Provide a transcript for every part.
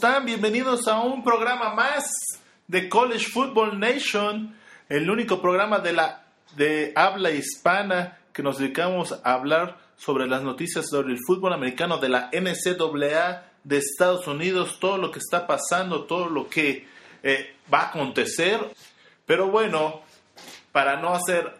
¿cómo están? Bienvenidos a un programa más de College Football Nation, el único programa de la de habla hispana que nos dedicamos a hablar sobre las noticias sobre el fútbol americano de la NCAA de Estados Unidos, todo lo que está pasando, todo lo que eh, va a acontecer. Pero bueno, para no hacer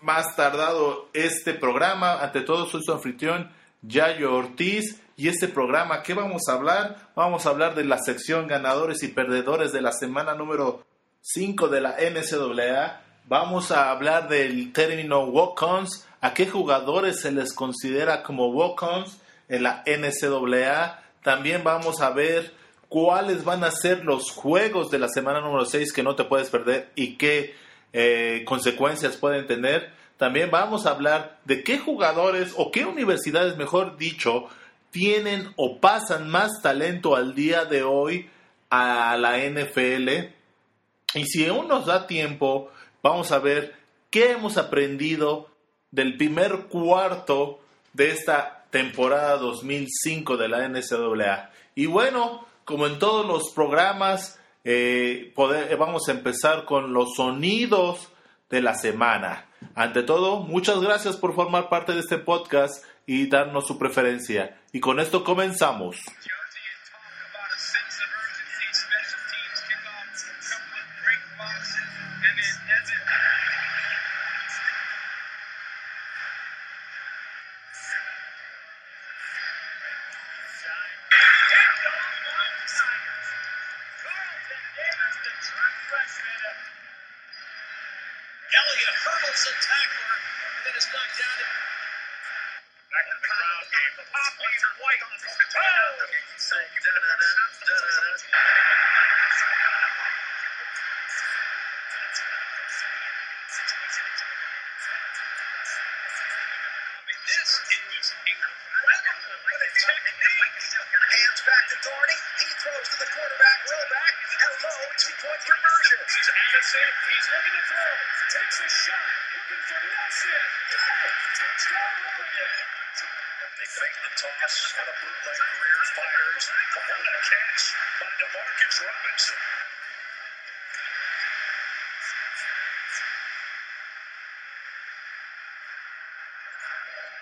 más tardado este programa, ante todo soy su anfitrión Yayo Ortiz y este programa, ¿qué vamos a hablar? Vamos a hablar de la sección ganadores y perdedores de la semana número 5 de la NCAA. Vamos a hablar del término walk-ons, a qué jugadores se les considera como walk-ons en la NCAA. También vamos a ver cuáles van a ser los juegos de la semana número 6 que no te puedes perder y qué eh, consecuencias pueden tener. También vamos a hablar de qué jugadores o qué universidades, mejor dicho, tienen o pasan más talento al día de hoy a la NFL. Y si aún nos da tiempo, vamos a ver qué hemos aprendido del primer cuarto de esta temporada 2005 de la NCAA. Y bueno, como en todos los programas, eh, vamos a empezar con los sonidos de la semana. Ante todo, muchas gracias por formar parte de este podcast y darnos su preferencia. Y con esto comenzamos. conversion. This is Addison. He's looking to throw. Takes a shot. Looking for Nelson. Got it. Touchdown, Oregon. They fake the toss and a bootleg career fires. What a catch by DeMarcus Robinson.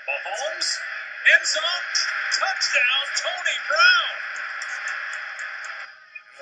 Mahomes, end zone, touchdown, Tony Brown.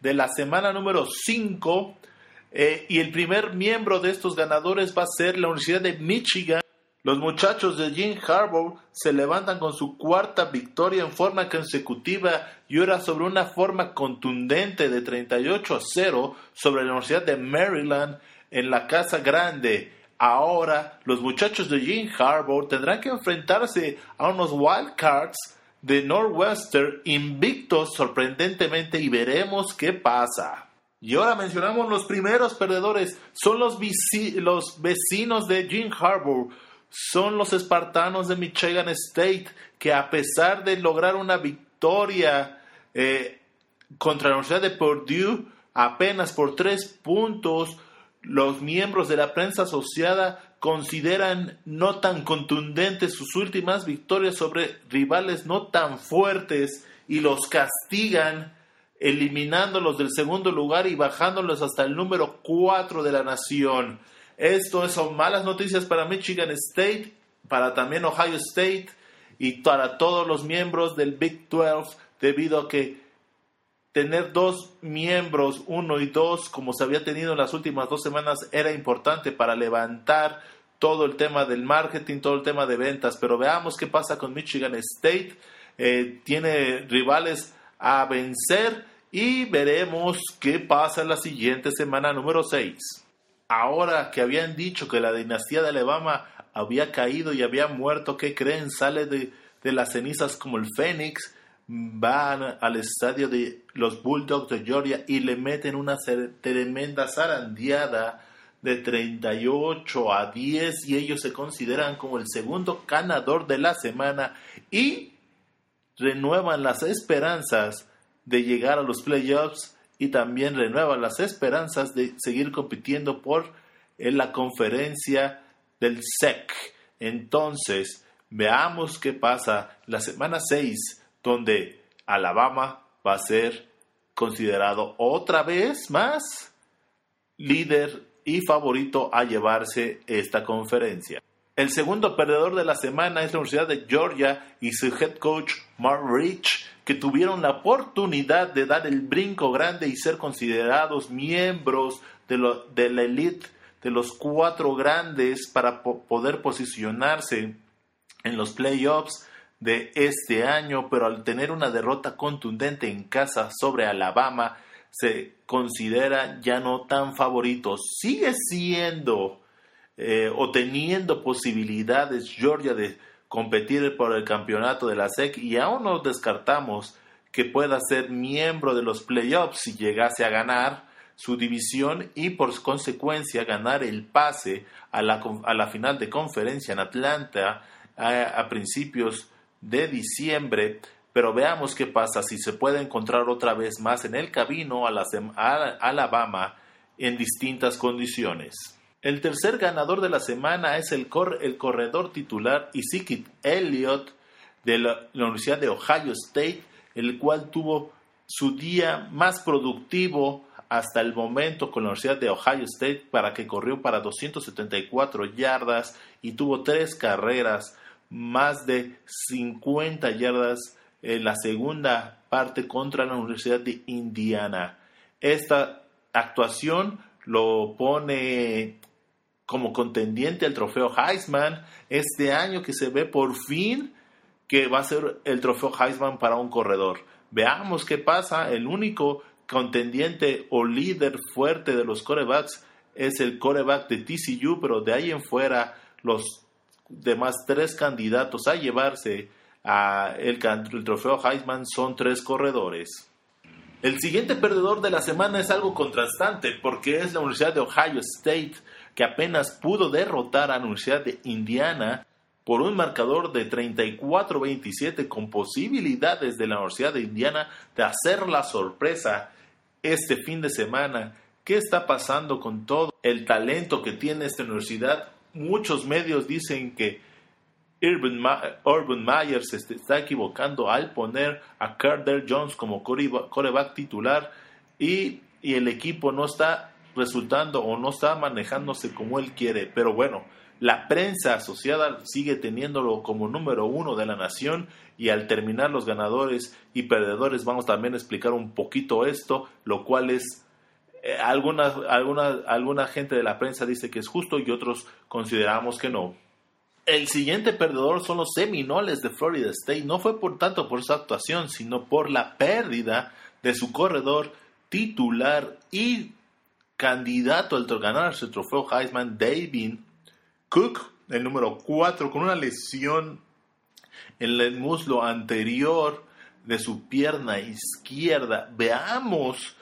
de la semana número 5. Eh, y el primer miembro de estos ganadores va a ser la Universidad de Michigan. Los muchachos de Jim Harbaugh se levantan con su cuarta victoria en forma consecutiva y ahora sobre una forma contundente de 38 a 0 sobre la Universidad de Maryland en la Casa Grande. Ahora los muchachos de Jim Harbaugh tendrán que enfrentarse a unos Wildcards de Northwestern invictos sorprendentemente y veremos qué pasa. Y ahora mencionamos los primeros perdedores, son los, los vecinos de Jim Harbour, son los espartanos de Michigan State, que a pesar de lograr una victoria eh, contra la Universidad de Purdue, apenas por tres puntos, los miembros de la prensa asociada consideran no tan contundentes sus últimas victorias sobre rivales no tan fuertes y los castigan eliminándolos del segundo lugar y bajándolos hasta el número 4 de la nación. Esto son malas noticias para Michigan State, para también Ohio State y para todos los miembros del Big 12 debido a que tener dos miembros, uno y dos, como se había tenido en las últimas dos semanas, era importante para levantar todo el tema del marketing, todo el tema de ventas, pero veamos qué pasa con Michigan State. Eh, tiene rivales a vencer y veremos qué pasa en la siguiente semana número 6. Ahora que habían dicho que la dinastía de Alabama había caído y había muerto, ¿qué creen? Sale de, de las cenizas como el Fénix. Van al estadio de los Bulldogs de Georgia y le meten una tremenda zarandeada de 38 a 10 y ellos se consideran como el segundo ganador de la semana y renuevan las esperanzas de llegar a los playoffs y también renuevan las esperanzas de seguir compitiendo por en la conferencia del SEC. Entonces, veamos qué pasa la semana 6 donde Alabama va a ser considerado otra vez más líder y favorito a llevarse esta conferencia. El segundo perdedor de la semana es la Universidad de Georgia y su head coach Mark Rich, que tuvieron la oportunidad de dar el brinco grande y ser considerados miembros de, la elite de los cuatro grandes para poder posicionarse en los playoffs de este año, pero al tener una derrota contundente en casa sobre Alabama, se considera ya no tan favorito. Sigue siendo eh, o teniendo posibilidades Georgia de competir por el campeonato de la SEC y aún no descartamos que pueda ser miembro de los playoffs si llegase a ganar su división y por consecuencia ganar el pase a la, a la final de conferencia en Atlanta a principios de diciembre, pero veamos qué pasa si se puede encontrar otra vez más en el camino a, la, Alabama en distintas condiciones. El tercer ganador de la semana es el, el corredor titular Ezekiel Elliott de la, Universidad de Ohio State, el cual tuvo su día más productivo hasta el momento con la Universidad de Ohio State para que corrió para 274 yardas y tuvo tres carreras más de 50 yardas en la segunda parte contra la Universidad de Indiana. Esta actuación lo pone como contendiente al trofeo Heisman este año que se ve por fin que va a ser el trofeo Heisman para un corredor. Veamos qué pasa. El único contendiente o líder fuerte de los corebacks es el coreback de TCU, pero de ahí en fuera los demás tres candidatos a llevarse a el, trofeo Heisman son tres corredores. El siguiente perdedor de la semana es algo contrastante porque es la Universidad de Ohio State que apenas pudo derrotar a la Universidad de Indiana por un marcador de 34-27 con posibilidades de la Universidad de Indiana de hacer la sorpresa este fin de semana. ¿Qué está pasando con todo el talento que tiene esta universidad? Muchos medios dicen que Urban, Myers se está equivocando al poner a Carter Jones como coreback titular y, y el equipo no está resultando o no está manejándose como él quiere. Pero bueno, la prensa asociada sigue teniéndolo como número uno de la nación y al terminar los ganadores y perdedores vamos también a explicar un poquito esto, lo cual es eh, alguna, alguna, alguna gente de la prensa dice que es justo y otros consideramos que no. El siguiente perdedor son los Seminoles de Florida State. No fue por tanto por su actuación, sino por la pérdida de su corredor titular y candidato al ganar su trofeo Heisman, David Cook, el número 4, con una lesión en el muslo anterior de su pierna izquierda. Veamos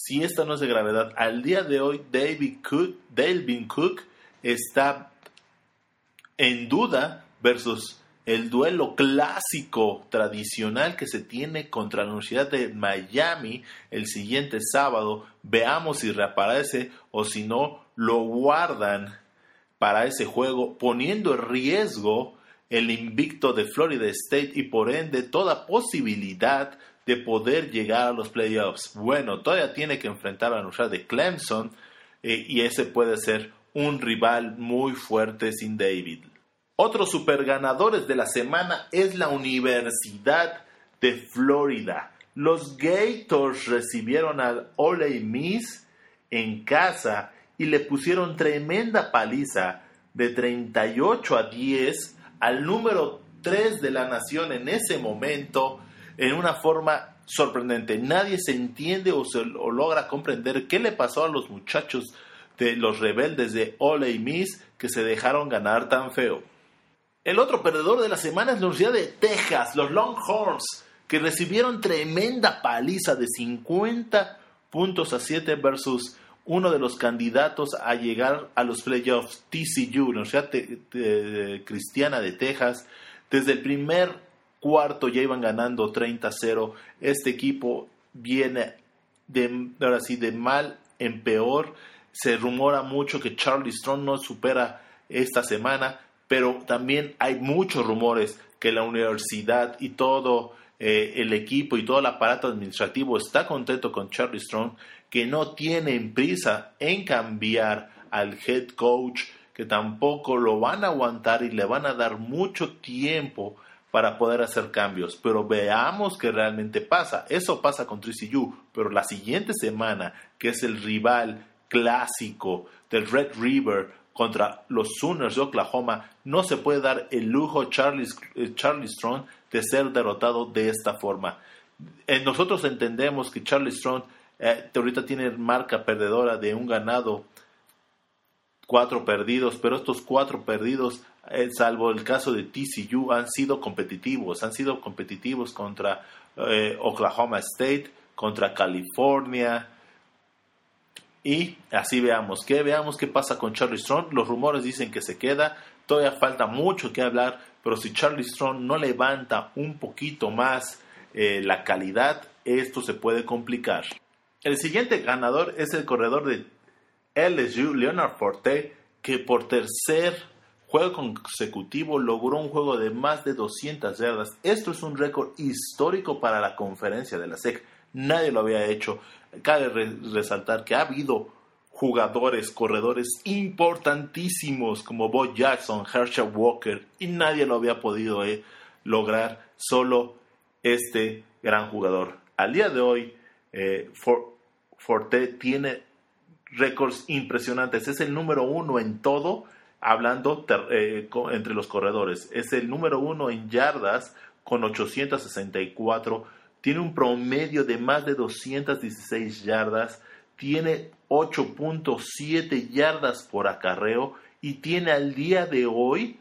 si esta no es de gravedad, al día de hoy David Cook, Dalvin Cook está en duda versus el duelo clásico tradicional que se tiene contra la Universidad de Miami el siguiente sábado. Veamos si reaparece o si no lo guardan para ese juego, poniendo en riesgo el invicto de Florida State y por ende toda posibilidad de poder llegar a los playoffs. Bueno, todavía tiene que enfrentar a la Universidad de Clemson eh, y ese puede ser un rival muy fuerte sin David. Otros superganadores de la semana es la Universidad de Florida. Los Gators recibieron al Ole Miss en casa y le pusieron tremenda paliza de 38 a 10 al número 3 de la nación en ese momento, en una forma sorprendente. Nadie se entiende o, se, logra comprender qué le pasó a los muchachos de los rebeldes de Ole Miss que se dejaron ganar tan feo. El otro perdedor de la semana es la Universidad de Texas, los Longhorns, que recibieron tremenda paliza de 50 puntos a 7 versus uno de los candidatos a llegar a los playoffs, TCU, Universidad Cristiana de Texas. Desde el primer cuarto ya iban ganando 30-0. Este equipo viene de, ahora sí, de mal en peor. Se rumora mucho que Charlie Strong no supera esta semana, pero también hay muchos rumores que la universidad y todo eh, el equipo y todo el aparato administrativo está contento con Charlie Strong, que no tienen prisa en cambiar al head coach, que tampoco lo van a aguantar y le van a dar mucho tiempo para poder hacer cambios. Pero veamos qué realmente pasa. Eso pasa con Tracy Yu, pero la siguiente semana, que es el rival clásico del Red River contra los Sooners de Oklahoma, no se puede dar el lujo Charlie, eh, Charlie Strong de ser derrotado de esta forma. Eh, nosotros entendemos que Charlie Strong eh, ahorita tiene marca perdedora de un ganado, cuatro perdidos, pero estos cuatro perdidos, salvo el caso de TCU, han sido competitivos, han sido competitivos contra Oklahoma State, contra California, y así veamos que veamos qué pasa con Charlie Strong. Los rumores dicen que se queda, todavía falta mucho que hablar, pero si Charlie Strong no levanta un poquito más eh, la calidad, esto se puede complicar. El siguiente ganador es el corredor de LSU, Leonard Forte, que por tercer juego consecutivo logró un juego de más de 200 yardas. Esto es un récord histórico para la conferencia de la SEC. Nadie lo había hecho. Cabe resaltar que ha habido jugadores, corredores importantísimos como Bo Jackson, Herschel Walker, y nadie lo había podido eh, lograr, solo este gran jugador. Al día de hoy, eh, Forte tiene récords impresionantes, es el número uno en todo, hablando eh, entre los corredores, es el número uno en yardas con 864 tiene un promedio de más de 216 yardas, tiene 8.7 yardas por acarreo y tiene al día de hoy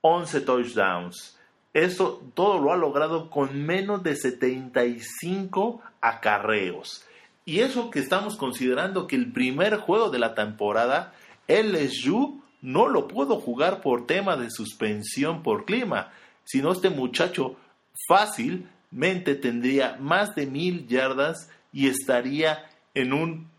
11 touchdowns. Eso todo lo ha logrado con menos de 75 acarreos. Y eso que estamos considerando que el primer juego de la temporada, LSU no lo pudo jugar por tema de suspensión por clima, sino este muchacho fácil tendría más de mil yardas y estaría en un,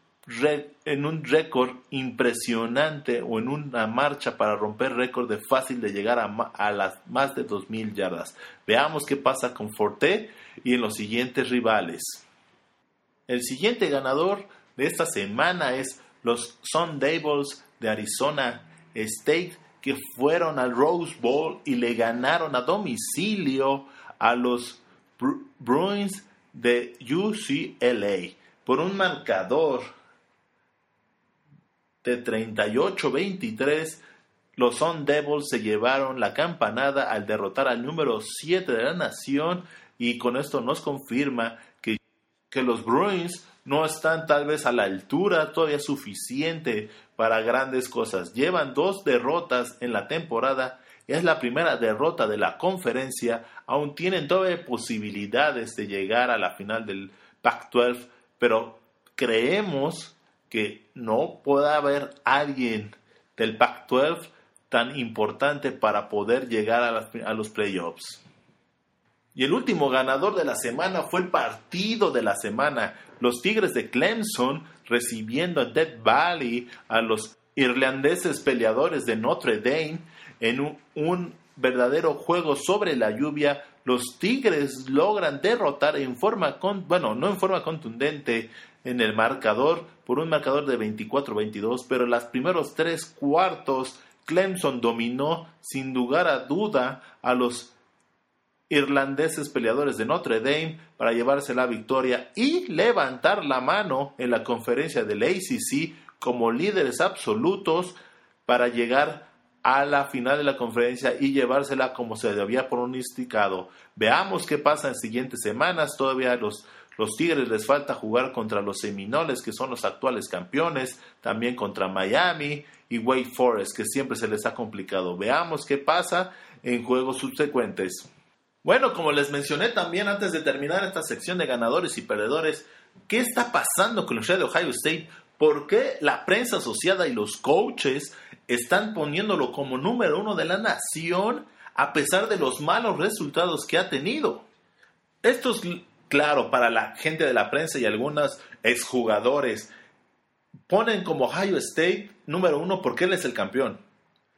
récord impresionante o en una marcha para romper récord de fácil de llegar a, a las más de dos mil yardas. Veamos qué pasa con Forte y en los siguientes rivales. El siguiente ganador de esta semana es los Sun Devils de Arizona State que fueron al Rose Bowl y le ganaron a domicilio a los Bruins de UCLA por un marcador de 38-23. Los Sun Devils se llevaron la campanada al derrotar al número 7 de la nación y con esto nos confirma que, que los Bruins no están tal vez a la altura todavía suficiente para grandes cosas. Llevan dos derrotas en la temporada es la primera derrota de la conferencia, aún tienen todavía posibilidades de llegar a la final del Pac-12, pero creemos que no puede haber alguien del Pac-12 tan importante para poder llegar a, los playoffs. Y el último ganador de la semana fue el partido de la semana. Los Tigres de Clemson recibiendo a Valley a los irlandeses peleadores de Notre Dame en un, verdadero juego sobre la lluvia, los Tigres logran derrotar en forma, con, bueno, no en forma contundente en el marcador, por un marcador de 24-22, pero en los primeros tres cuartos Clemson dominó sin lugar a duda a los irlandeses peleadores de Notre Dame para llevarse la victoria y levantar la mano en la conferencia del ACC como líderes absolutos para llegar a la final de la conferencia y llevársela como se había pronosticado. Veamos qué pasa en siguientes semanas. Todavía los, los Tigres les falta jugar contra los Seminoles, que son los actuales campeones, también contra Miami y Wake Forest, que siempre se les ha complicado. Veamos qué pasa en juegos subsecuentes. Bueno, como les mencioné también antes de terminar esta sección de ganadores y perdedores, ¿qué está pasando con Universidad de Ohio State? ¿Por qué la prensa asociada y los coaches están poniéndolo como número uno de la nación a pesar de los malos resultados que ha tenido? Esto es claro para la gente de la prensa y algunos exjugadores. Ponen como Ohio State número uno porque él es el campeón.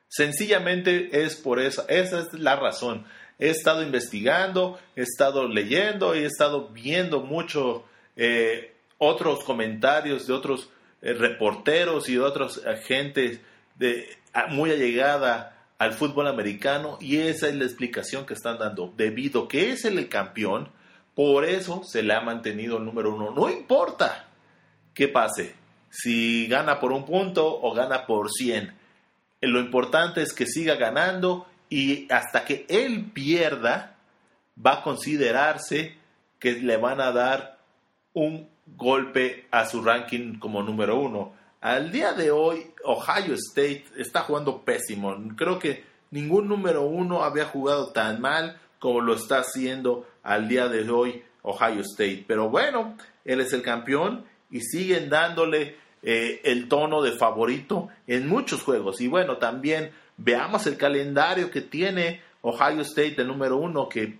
Sencillamente es por eso, esa es la razón. He estado investigando, he estado leyendo y he estado viendo mucho eh, otros comentarios de otros eh, reporteros y de otros agentes de, muy allegada al fútbol americano y esa es la explicación que están dando. Debido que es el campeón, por eso se le ha mantenido el número uno. No importa qué pase, si gana por un punto o gana por 100. Lo importante es que siga ganando y hasta que él pierda, va a considerarse que le van a dar un golpe a su ranking como número uno. Al día de hoy, Ohio State está jugando pésimo. Creo que ningún número uno había jugado tan mal como lo está haciendo al día de hoy Ohio State. Pero bueno, él es el campeón y siguen dándole eh, el tono de favorito en muchos juegos. Y bueno, también veamos el calendario que tiene Ohio State, el número uno, que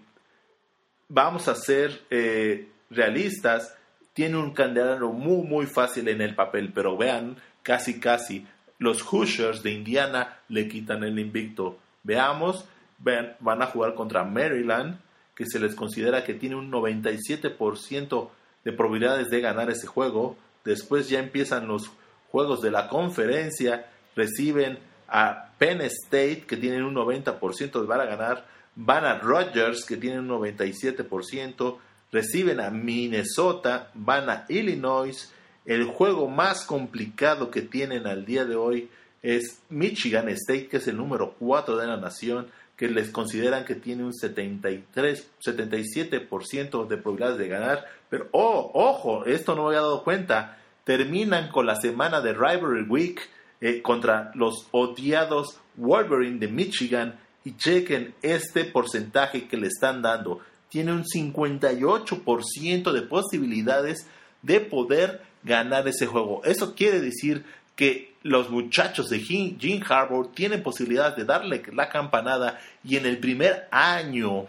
vamos a ser eh, realistas, tiene un calendario muy, muy fácil en el papel, pero vean, casi, casi, los Hoosiers de Indiana le quitan el invicto. Veamos, vean, van a jugar contra Maryland, que se les considera que tiene un 97% de probabilidades de ganar ese juego. Después ya empiezan los juegos de la conferencia, reciben a Penn State, que tienen un 90% de van a ganar, van a Rogers, que tienen un 97%, reciben a Minnesota, van a Illinois. El juego más complicado que tienen al día de hoy es Michigan State, que es el número 4 de la nación, que les consideran que tiene un 73, 77% de probabilidades de ganar. Pero, oh, ojo, esto no me había dado cuenta. Terminan con la semana de Rivalry Week eh, contra los odiados Wolverine de Michigan y chequen este porcentaje que le están dando. Tiene un 58% de posibilidades de poder ganar ese juego. Eso quiere decir que los muchachos de Gene Harbour tienen posibilidad de darle la campanada y en el primer año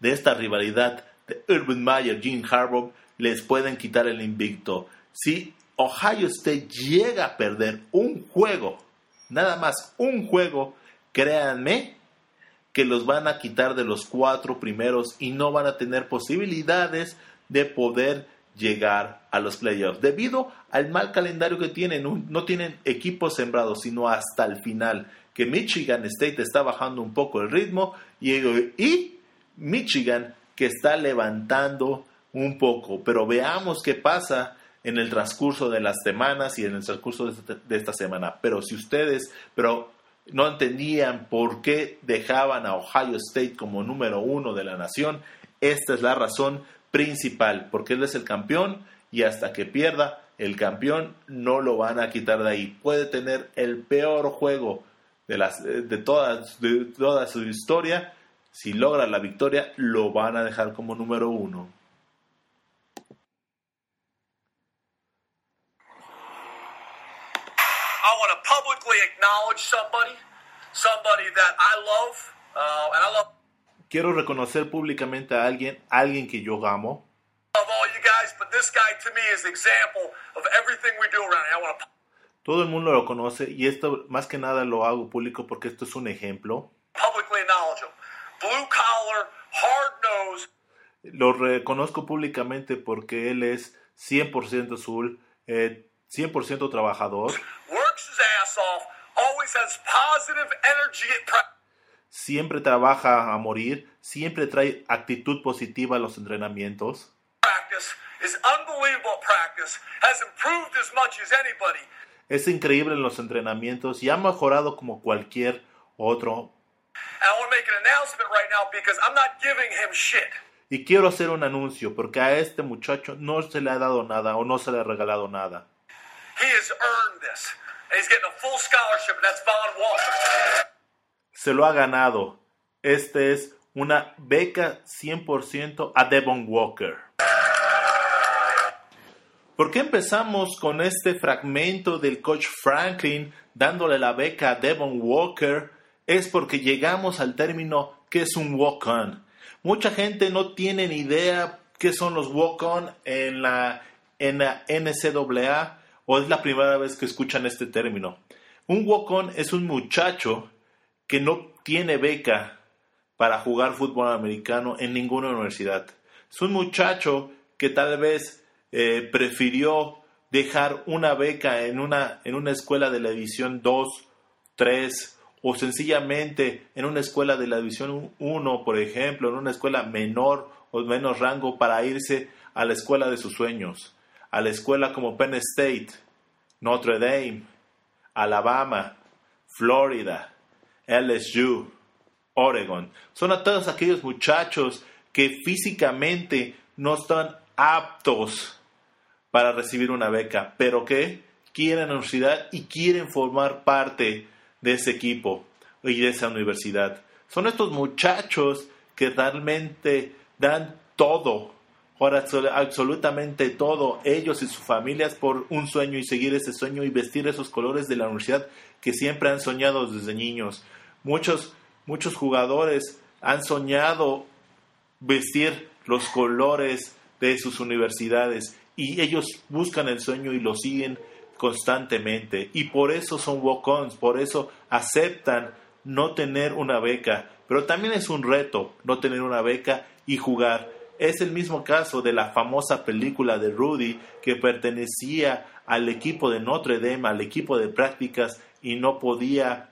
de esta rivalidad de Urban Meyer, Gene Harbour, les pueden quitar el invicto. Si Ohio State llega a perder un juego, nada más un juego, créanme que los van a quitar de los cuatro primeros y no van a tener posibilidades de poder llegar a los playoffs. Debido al mal calendario que tienen, no tienen equipos sembrados, sino hasta el final. Que Michigan State está bajando un poco el ritmo y, y Michigan que está levantando un poco. Pero veamos qué pasa en el transcurso de las semanas y en el transcurso de esta semana. Pero si ustedes pero no entendían por qué dejaban a Ohio State como número uno de la nación, esta es la razón principal, porque él es el campeón y hasta que pierda el campeón no lo van a quitar de ahí. Puede tener el peor juego de, las, de, todas, de toda su historia. Si logra la victoria, lo van a dejar como número uno. Quiero reconocer públicamente a alguien, alguien que yo amo. Todo el mundo lo conoce y esto más que nada lo hago público porque esto es un ejemplo. Lo reconozco públicamente porque él es 100% azul, eh, 100% trabajador. His ass off, always has positive energy siempre trabaja a morir, siempre trae actitud positiva a los entrenamientos. Es increíble en los entrenamientos y ha mejorado como cualquier otro. Y quiero hacer un anuncio porque a este muchacho no se le ha dado nada o no se le ha regalado nada. He has earned this. Se lo ha ganado. Este es una beca 100% a Devon Walker. ¿Por qué empezamos con este fragmento del coach Franklin dándole la beca a Devon Walker? Es porque llegamos al término que es un walk-on. Mucha gente no tiene ni idea qué son los walk-on en la, en la NCAA o es la primera vez que escuchan este término. Un walk-on es un muchacho que no tiene beca para jugar fútbol americano en ninguna universidad. Es un muchacho que tal vez eh, prefirió dejar una beca en una, en una escuela de la División 2, 3 o sencillamente en una escuela de la División 1, por ejemplo, en una escuela menor o menos rango para irse a la escuela de sus sueños, a la escuela como Penn State, Notre Dame, Alabama, Florida, LSU, Oregon. Son a todos aquellos muchachos que físicamente no están aptos para recibir una beca, pero que quieren la universidad y quieren formar parte de ese equipo y de esa universidad. Son estos muchachos que realmente dan todo, ahora absolutamente todo, ellos y sus familias por un sueño y seguir ese sueño y vestir esos colores de la universidad que siempre han soñado desde niños. Muchos Muchos jugadores han soñado vestir los colores de sus universidades y ellos buscan el sueño y lo siguen constantemente y por eso son walk-ons, por eso aceptan no tener una beca, pero también es un reto no tener una beca y jugar. Es el mismo caso de la famosa película de Rudy que pertenecía al equipo de Notre Dame, al equipo de prácticas y no podía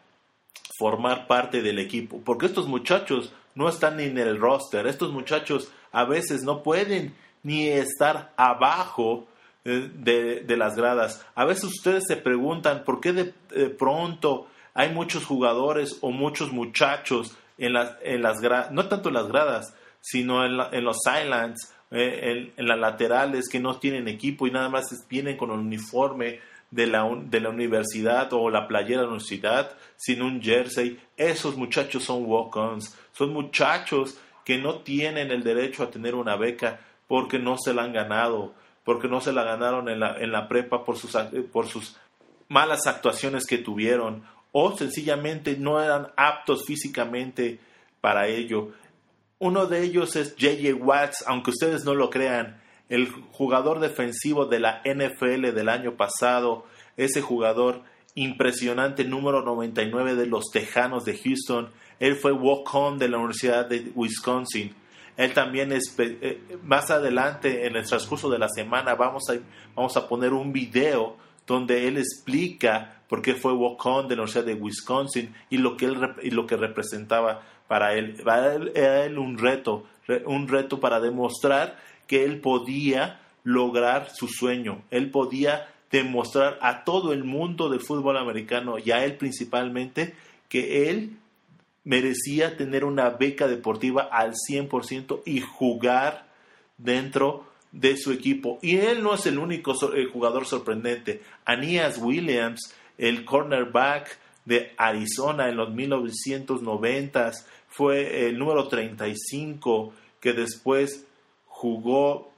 formar parte del equipo, porque estos muchachos no están en el roster, estos muchachos a veces no pueden ni estar abajo eh, de, las gradas. A veces ustedes se preguntan por qué de, pronto hay muchos jugadores o muchos muchachos en las, en las gradas, no tanto en las gradas, sino en, en los sidelines, eh, en, las laterales que no tienen equipo y nada más vienen con el uniforme de la, de la universidad o la playera de la universidad sin un jersey. Esos muchachos son walk-ons, son muchachos que no tienen el derecho a tener una beca porque no se la han ganado, porque no se la ganaron en la, en la prepa por sus, por sus malas actuaciones que tuvieron o sencillamente no eran aptos físicamente para ello. Uno de ellos es JJ Watts, aunque ustedes no lo crean, el jugador defensivo de la NFL del año pasado, ese jugador impresionante número 99 de los Tejanos de Houston, él fue walk-on de la Universidad de Wisconsin. Él también es, eh, más adelante en el transcurso de la semana vamos a, vamos a poner un video donde él explica por qué fue walk-on de la Universidad de Wisconsin y lo que, él, y lo que representaba para él. Era él un reto, un reto para demostrar que él podía lograr su sueño, él podía demostrar a todo el mundo del fútbol americano y a él principalmente que él merecía tener una beca deportiva al 100% y jugar dentro de su equipo. Y él no es el único jugador sorprendente. Anías Williams, el cornerback de Arizona en los 1990, fue el número 35 que después jugó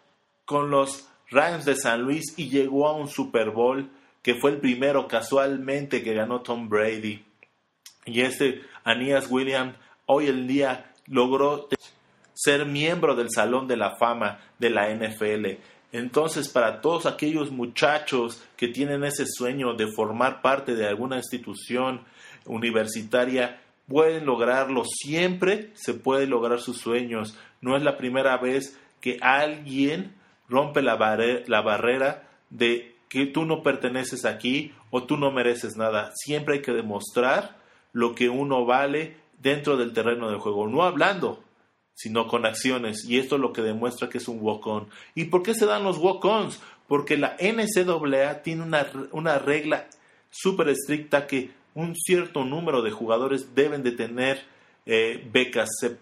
con los Rams de San Luis y llegó a un Super Bowl que fue el primero casualmente que ganó Tom Brady. Y este Anías Williams hoy en día logró ser miembro del Salón de la Fama de la NFL. Entonces, para todos aquellos muchachos que tienen ese sueño de formar parte de alguna institución universitaria, pueden lograrlo. Siempre se puede lograr sus sueños. No es la primera vez que alguien rompe la, la barrera de que tú no perteneces aquí o tú no mereces nada. Siempre hay que demostrar lo que uno vale dentro del terreno del juego, no hablando, sino con acciones. Y esto es lo que demuestra que es un walk-on. ¿Y por qué se dan los walk-ons? Porque la NCAA tiene una, una regla súper estricta que un cierto número de jugadores deben de tener eh, becas. Se,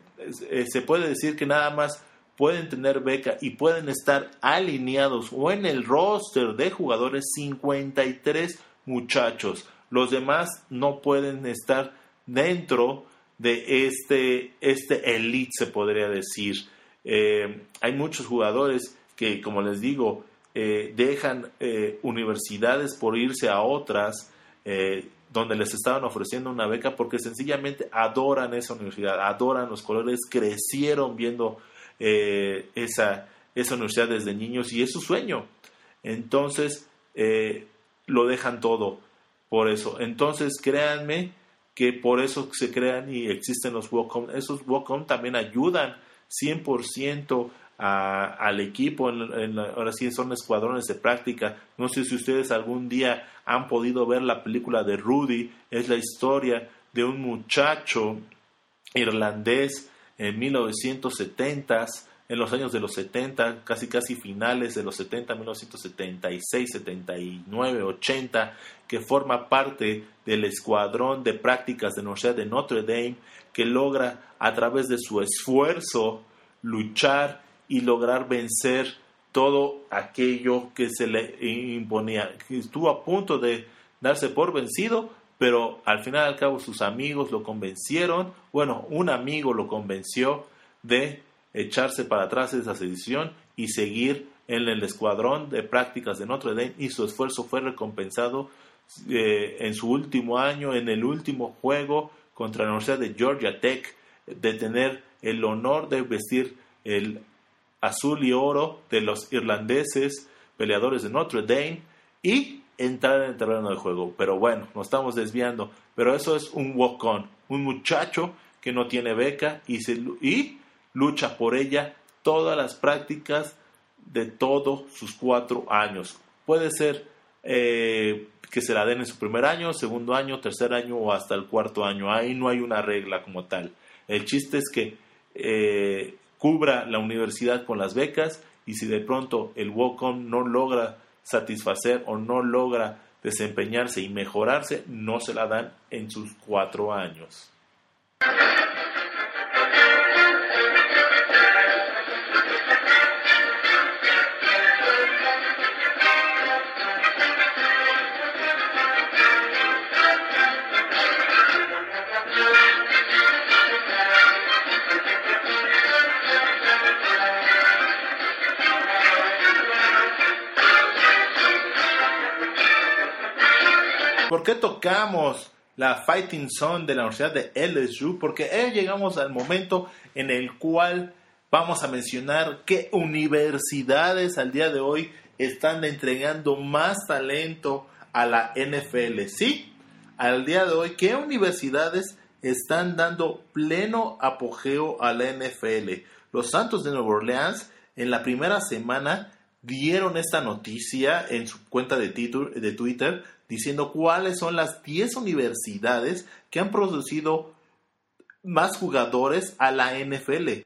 eh, se puede decir que nada más pueden tener beca y pueden estar alineados o en el roster de jugadores 53 muchachos. Los demás no pueden estar dentro de este, este elite, se podría decir. Eh, hay muchos jugadores que, como les digo, dejan universidades por irse a otras donde les estaban ofreciendo una beca porque sencillamente adoran esa universidad, adoran los colores, crecieron viendo esa, esa universidad desde niños y es su sueño. Entonces, lo dejan todo por eso. Entonces, créanme que por eso se crean y existen los walk Esos walk también ayudan 100% al equipo, ahora sí son escuadrones de práctica. No sé si ustedes algún día han podido ver la película de Rudy, es la historia de un muchacho irlandés en 1970s en los años de los 70, casi casi finales de los 70, 1976, 79, 80, que forma parte del escuadrón de prácticas de la Universidad de Notre Dame, que logra a través de su esfuerzo luchar y lograr vencer todo aquello que se le imponía. Estuvo a punto de darse por vencido, pero al final al cabo sus amigos lo convencieron, bueno, un amigo lo convenció de echarse para atrás de esa decisión y seguir en el escuadrón de prácticas de Notre Dame y su esfuerzo fue recompensado eh, en su último año, en el último juego contra la Universidad de Georgia Tech, de tener el honor de vestir el azul y oro de los irlandeses peleadores de Notre Dame y entrar en el terreno de juego. Pero bueno, nos estamos desviando. Pero eso es un walk-on, un muchacho que no tiene beca y, se, y lucha por ella todas las prácticas de todos sus cuatro años. Puede ser eh, que se la den en su primer año, segundo año, tercer año o hasta el cuarto año. Ahí no hay una regla como tal. El chiste es que eh, cubra la universidad con las becas y si de pronto el WOCOM no logra satisfacer o no logra desempeñarse y mejorarse, no se la dan en sus cuatro años. ¿Por qué tocamos la Fighting Zone de la Universidad de LSU? Porque eh, llegamos al momento en el cual vamos a mencionar qué universidades al día de hoy están entregando más talento a la NFL. Sí, al día de hoy, ¿qué universidades están dando pleno apogeo a la NFL? Los Santos de Nueva Orleans en la primera semana dieron esta noticia en su cuenta de, de Twitter diciendo cuáles son las 10 universidades que han producido más jugadores a la NFL.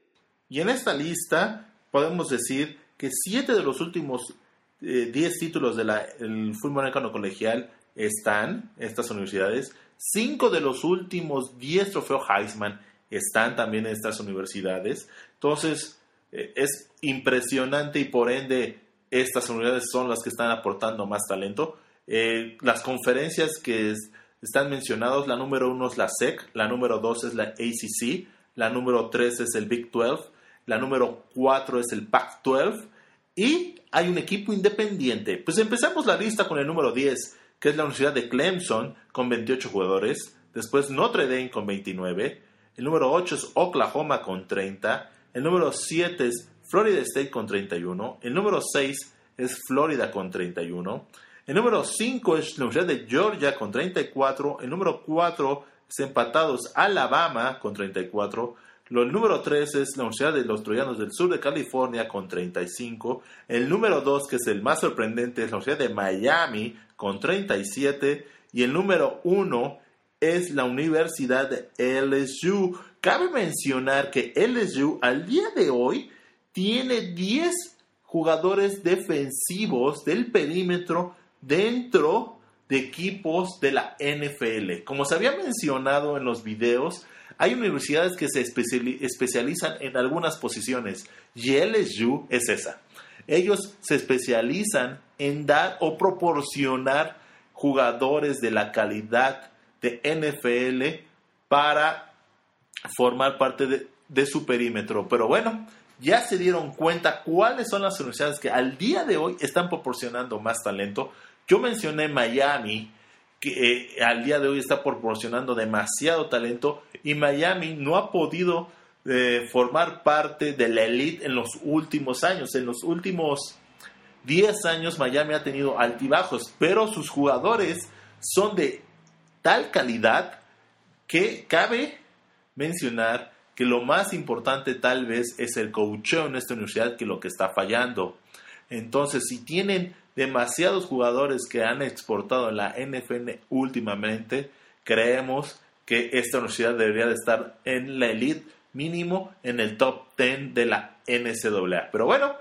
Y en esta lista podemos decir que 7 de los últimos 10 eh, títulos del fútbol americano colegial están, estas universidades. 5 de los últimos 10 trofeos Heisman están también en estas universidades. Entonces, eh, es impresionante y por ende estas universidades son las que están aportando más talento. Eh, las conferencias que están mencionadas, la número uno es la SEC, la número dos es la ACC, la número tres es el Big 12, la número cuatro es el Pac 12 y hay un equipo independiente. Pues empezamos la lista con el número 10, que es la Universidad de Clemson con 28 jugadores, después Notre Dame con 29, el número 8 es Oklahoma con 30, el número 7 es Florida State con 31, el número 6 es Florida con 31, el número 5 es la Universidad de Georgia con 34. El número 4 es empatados Alabama con 34. El número 3 es la Universidad de los Troyanos del Sur de California con 35. El número 2, que es el más sorprendente, es la Universidad de Miami con 37. Y el número 1 es la Universidad de LSU. Cabe mencionar que LSU al día de hoy tiene 10 jugadores defensivos del perímetro dentro de equipos de la NFL. Como se había mencionado en los videos, hay universidades que se especializan en algunas posiciones y LSU es esa. Ellos se especializan en dar o proporcionar jugadores de la calidad de NFL para formar parte de, de su perímetro. Pero bueno, ya se dieron cuenta cuáles son las universidades que al día de hoy están proporcionando más talento. Yo mencioné Miami, que eh, al día de hoy está proporcionando demasiado talento y Miami no ha podido eh, formar parte de la elite en los últimos años. En los últimos 10 años Miami ha tenido altibajos, pero sus jugadores son de tal calidad que cabe mencionar que lo más importante tal vez es el coacheo en esta universidad que lo que está fallando. Entonces, si tienen demasiados jugadores que han exportado la NFL últimamente, creemos que esta universidad debería de estar en la elite mínimo en el top 10 de la NCAA. Pero bueno,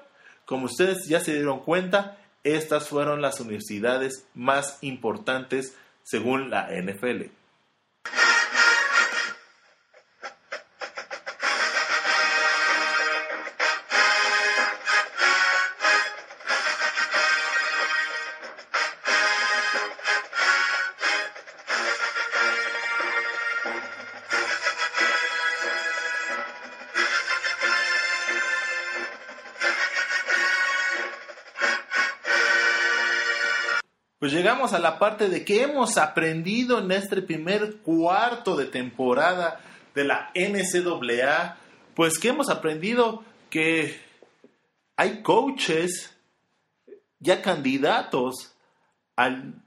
como ustedes ya se dieron cuenta, estas fueron las universidades más importantes según la NFL. A la parte de que hemos aprendido en este primer cuarto de temporada de la NCAA. Pues que hemos aprendido que hay coaches ya candidatos al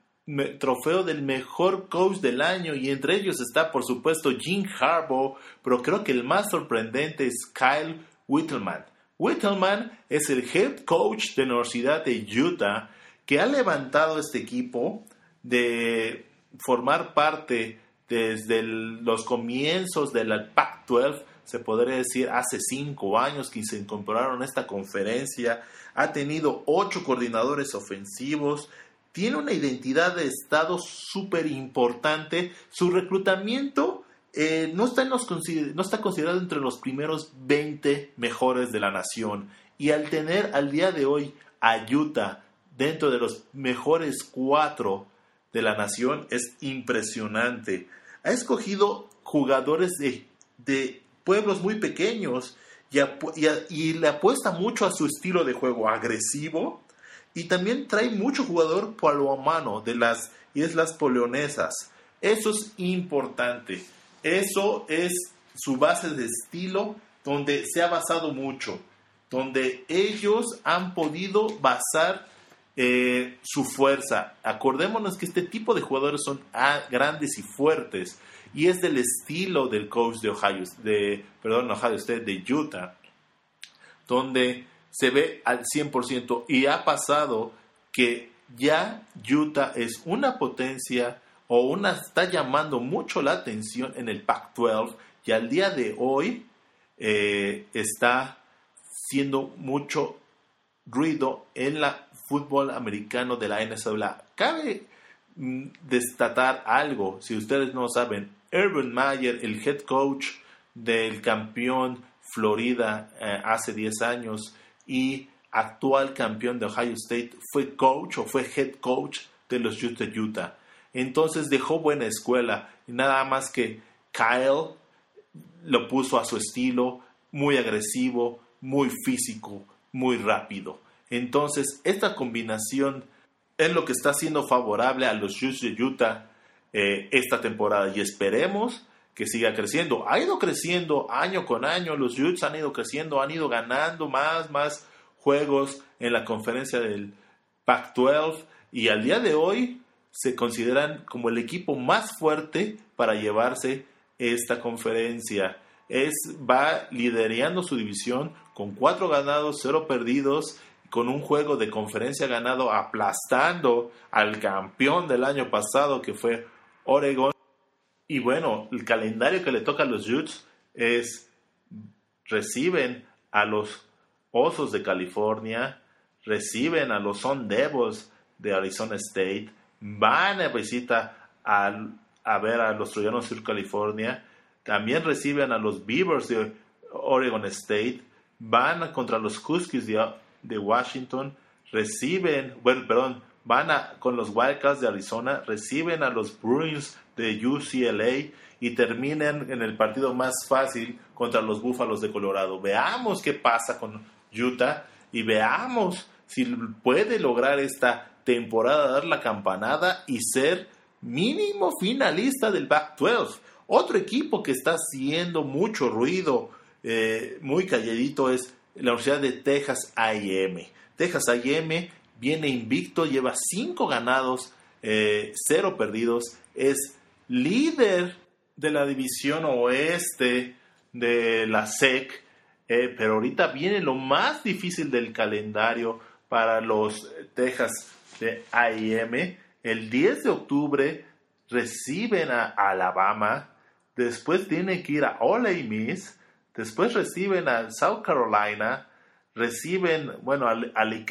trofeo del mejor coach del año y entre ellos está por supuesto Jim Harbaugh, pero creo que el más sorprendente es Kyle Whittleman. Whittleman es el head coach de la Universidad de Utah que ha levantado este equipo de formar parte desde los comienzos de la Pac-12, se podría decir hace cinco años que se incorporaron a esta conferencia, ha tenido ocho coordinadores ofensivos, tiene una identidad de Estado súper importante, su reclutamiento eh, no, está no está considerado entre los primeros 20 mejores de la nación. Y al tener al día de hoy a Utah, dentro de los mejores cuatro de la nación es impresionante. Ha escogido jugadores de, pueblos muy pequeños y, le apuesta mucho a su estilo de juego agresivo y también trae mucho jugador mano de las islas polinesas. Eso es importante. Eso es su base de estilo donde se ha basado mucho, donde ellos han podido basar eh, su fuerza. Acordémonos que este tipo de jugadores son ah, grandes y fuertes y es del estilo del coach de Ohio, perdón, State, de Utah, donde se ve al 100% y ha pasado que ya Utah es una potencia o una está llamando mucho la atención en el Pac-12 y al día de hoy eh, está siendo mucho ruido en la fútbol americano de la NCAA. Cabe mm, destacar algo, si ustedes no saben, Urban Meyer, el head coach del campeón Florida eh, hace 10 años y actual campeón de Ohio State, fue coach o fue head coach de los Utah Utah. Entonces dejó buena escuela y nada más que Kyle lo puso a su estilo, muy agresivo, muy físico, muy rápido. Entonces, esta combinación es lo que está siendo favorable a los Jets de Utah eh, esta temporada y esperemos que siga creciendo. Ha ido creciendo año con año, los Jets han ido creciendo, han ido ganando más, más juegos en la conferencia del Pac-12 y al día de hoy se consideran como el equipo más fuerte para llevarse esta conferencia. Es, va liderando su división con cuatro ganados, cero perdidos con un juego de conferencia ganado aplastando al campeón del año pasado que fue Oregon. Y bueno, el calendario que le toca a los Utes es reciben a los Osos de California, reciben a los Sun Devils de Arizona State, van a visita a, a ver a los Troyanos Sur California, también reciben a los Beavers de Oregon State, van contra los Huskies de de Washington reciben, bueno, perdón, van a, con los Wildcats de Arizona, reciben a los Bruins de UCLA y terminan en el partido más fácil contra los Búfalos de Colorado. Veamos qué pasa con Utah y veamos si puede lograr esta temporada dar la campanada y ser mínimo finalista del Back-12. Otro equipo que está haciendo mucho ruido, eh, muy calladito, es la Universidad de Texas AM. Texas AM viene invicto, lleva cinco ganados, eh, cero perdidos, es líder de la división oeste de la SEC, eh, pero ahorita viene lo más difícil del calendario para los Texas de AM. El 10 de octubre reciben a Alabama, después tienen que ir a Ole Miss, después reciben a South Carolina, reciben, bueno, al, al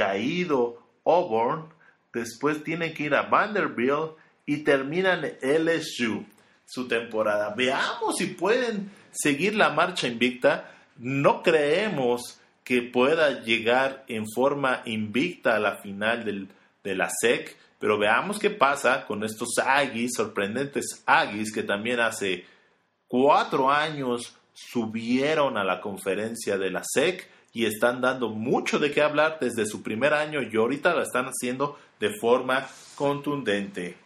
Auburn, después tienen que ir a Vanderbilt y terminan LSU su temporada. Veamos si pueden seguir la marcha invicta. No creemos que pueda llegar en forma invicta a la final del, de la SEC, pero veamos qué pasa con estos Aggies, sorprendentes Aggies, que también hace cuatro años subieron a la conferencia de la SEC y están dando mucho de qué hablar desde su primer año y ahorita la están haciendo de forma contundente.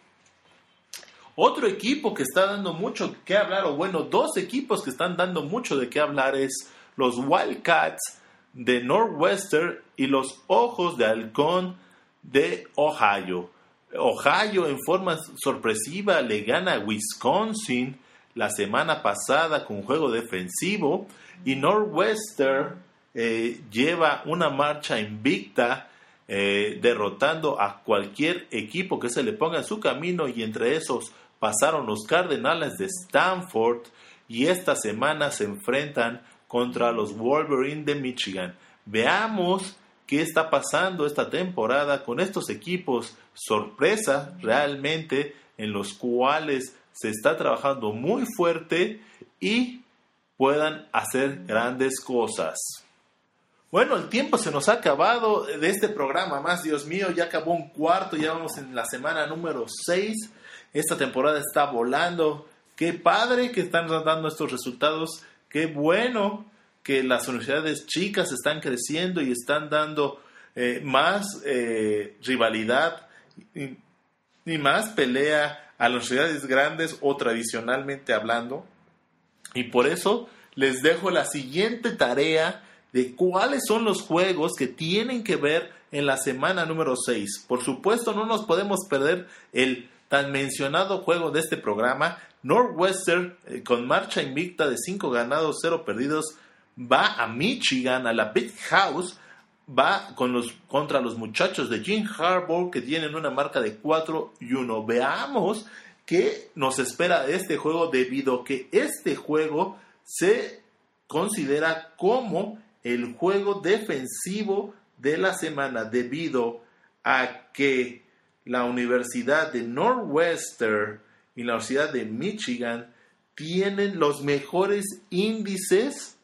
Otro equipo que está dando mucho de qué hablar, o bueno, dos equipos que están dando mucho de qué hablar es los Wildcats de Northwestern y los Ojos de Halcón de Ohio. Ohio en forma sorpresiva le gana a Wisconsin la semana pasada con juego defensivo y Northwestern eh, lleva una marcha invicta eh, derrotando a cualquier equipo que se le ponga en su camino y entre esos pasaron los Cardenales de Stanford y esta semana se enfrentan contra los Wolverines de Michigan. Veamos qué está pasando esta temporada con estos equipos sorpresa realmente en los cuales se está trabajando muy fuerte y puedan hacer grandes cosas. Bueno, el tiempo se nos ha acabado de este programa, más Dios mío, ya acabó un cuarto, ya vamos en la semana número 6. Esta temporada está volando. Qué padre que están dando estos resultados. Qué bueno que las universidades chicas están creciendo y están dando eh, más eh, rivalidad y, más pelea a las universidades grandes o tradicionalmente hablando. Y por eso les dejo la siguiente tarea de cuáles son los juegos que tienen que ver en la semana número 6. Por supuesto, no nos podemos perder el tan mencionado juego de este programa. Northwestern, eh, con marcha invicta de 5 ganados, 0 perdidos, va a Michigan, a la Big House, va con los, contra los muchachos de Jim Harbour que tienen una marca de 4 y 1. Veamos qué nos espera de este juego debido a que este juego se considera como el juego defensivo de la semana debido a que la Universidad de Northwestern y la Universidad de Michigan tienen los mejores índices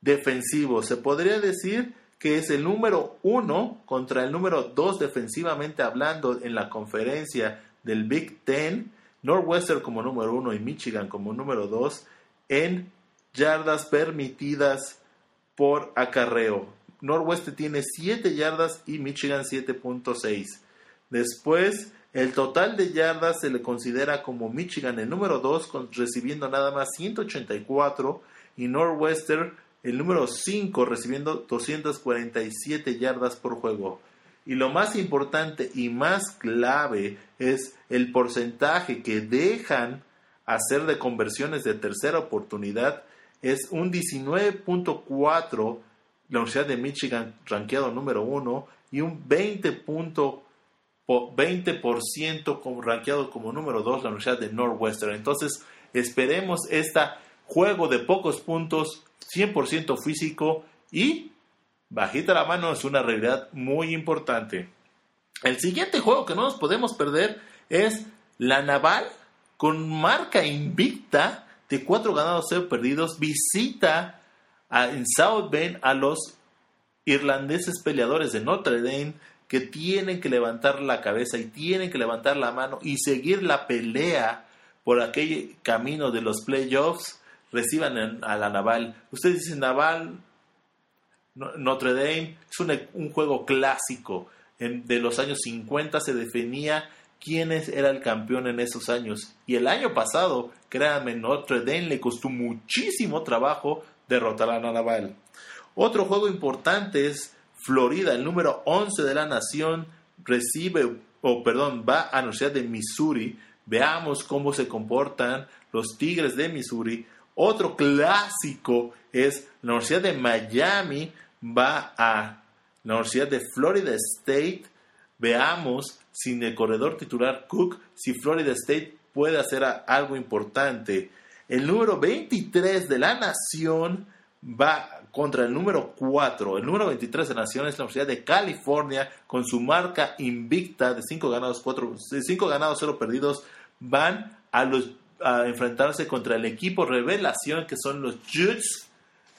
defensivos. Se podría decir que es el número uno contra el número dos defensivamente hablando en la conferencia del Big Ten, Northwestern como número uno y Michigan como número dos en yardas permitidas por acarreo. Northwestern tiene 7 yardas y Michigan 7.6. Después, el total de yardas se le considera como Michigan el número 2, recibiendo nada más 184, y Northwestern el número 5 recibiendo 247 yardas por juego. Y lo más importante y más clave es el porcentaje que dejan hacer de conversiones de tercera oportunidad. Es un 19.4 la Universidad de Michigan rankeado número 1 y un 20.4 20% como rankeado como número 2 la Universidad de Northwestern. Entonces, esperemos este juego de pocos puntos 100% físico y bajita la mano es una realidad muy importante. El siguiente juego que no nos podemos perder es la Naval con marca invicta de 4 ganados 0 perdidos visita en South Bend a los irlandeses peleadores de Notre Dame que tienen que levantar la cabeza y tienen que levantar la mano y seguir la pelea por aquel camino de los playoffs, reciban a la Naval. Ustedes dicen Naval, Notre Dame, es un, juego clásico. de los años 50 se definía quién era el campeón en esos años. Y el año pasado, créanme, Notre Dame le costó muchísimo trabajo derrotar a la Naval. Otro juego importante es Florida, el número 11 de la nación, recibe, o perdón, va a la Universidad de Missouri. Veamos cómo se comportan los Tigres de Missouri. Otro clásico es la Universidad de Miami va a la Universidad de Florida State. Veamos sin el corredor titular Cook si Florida State puede hacer algo importante. El número 23 de la nación va contra el número 4. El número 23 de la nación es la Universidad de California con su marca invicta de 5 ganados, 4, 5 ganados, 0 perdidos. Van a, los, a enfrentarse contra el equipo revelación que son los Jutes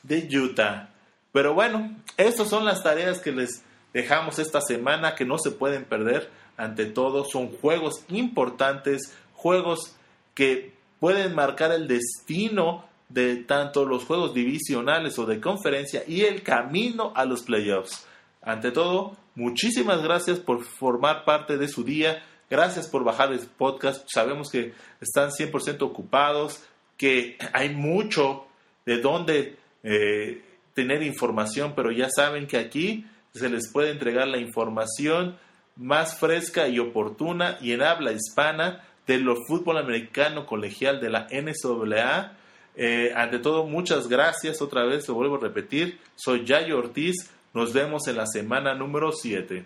de Utah. Pero bueno, estas son las tareas que les dejamos esta semana que no se pueden perder. Ante todo, son juegos importantes, juegos que pueden marcar el destino de tanto los juegos divisionales o de conferencia y el camino a los playoffs. Ante todo, muchísimas gracias por formar parte de su día. Gracias por bajar el podcast. Sabemos que están 100% ocupados, que hay mucho de dónde eh, tener información, pero ya saben que aquí se les puede entregar la información más fresca y oportuna y en habla hispana de lo fútbol americano colegial de la NCAA. Eh, ante todo, muchas gracias otra vez, lo vuelvo a repetir. Soy Yayo Ortiz. Nos vemos en la semana número 7.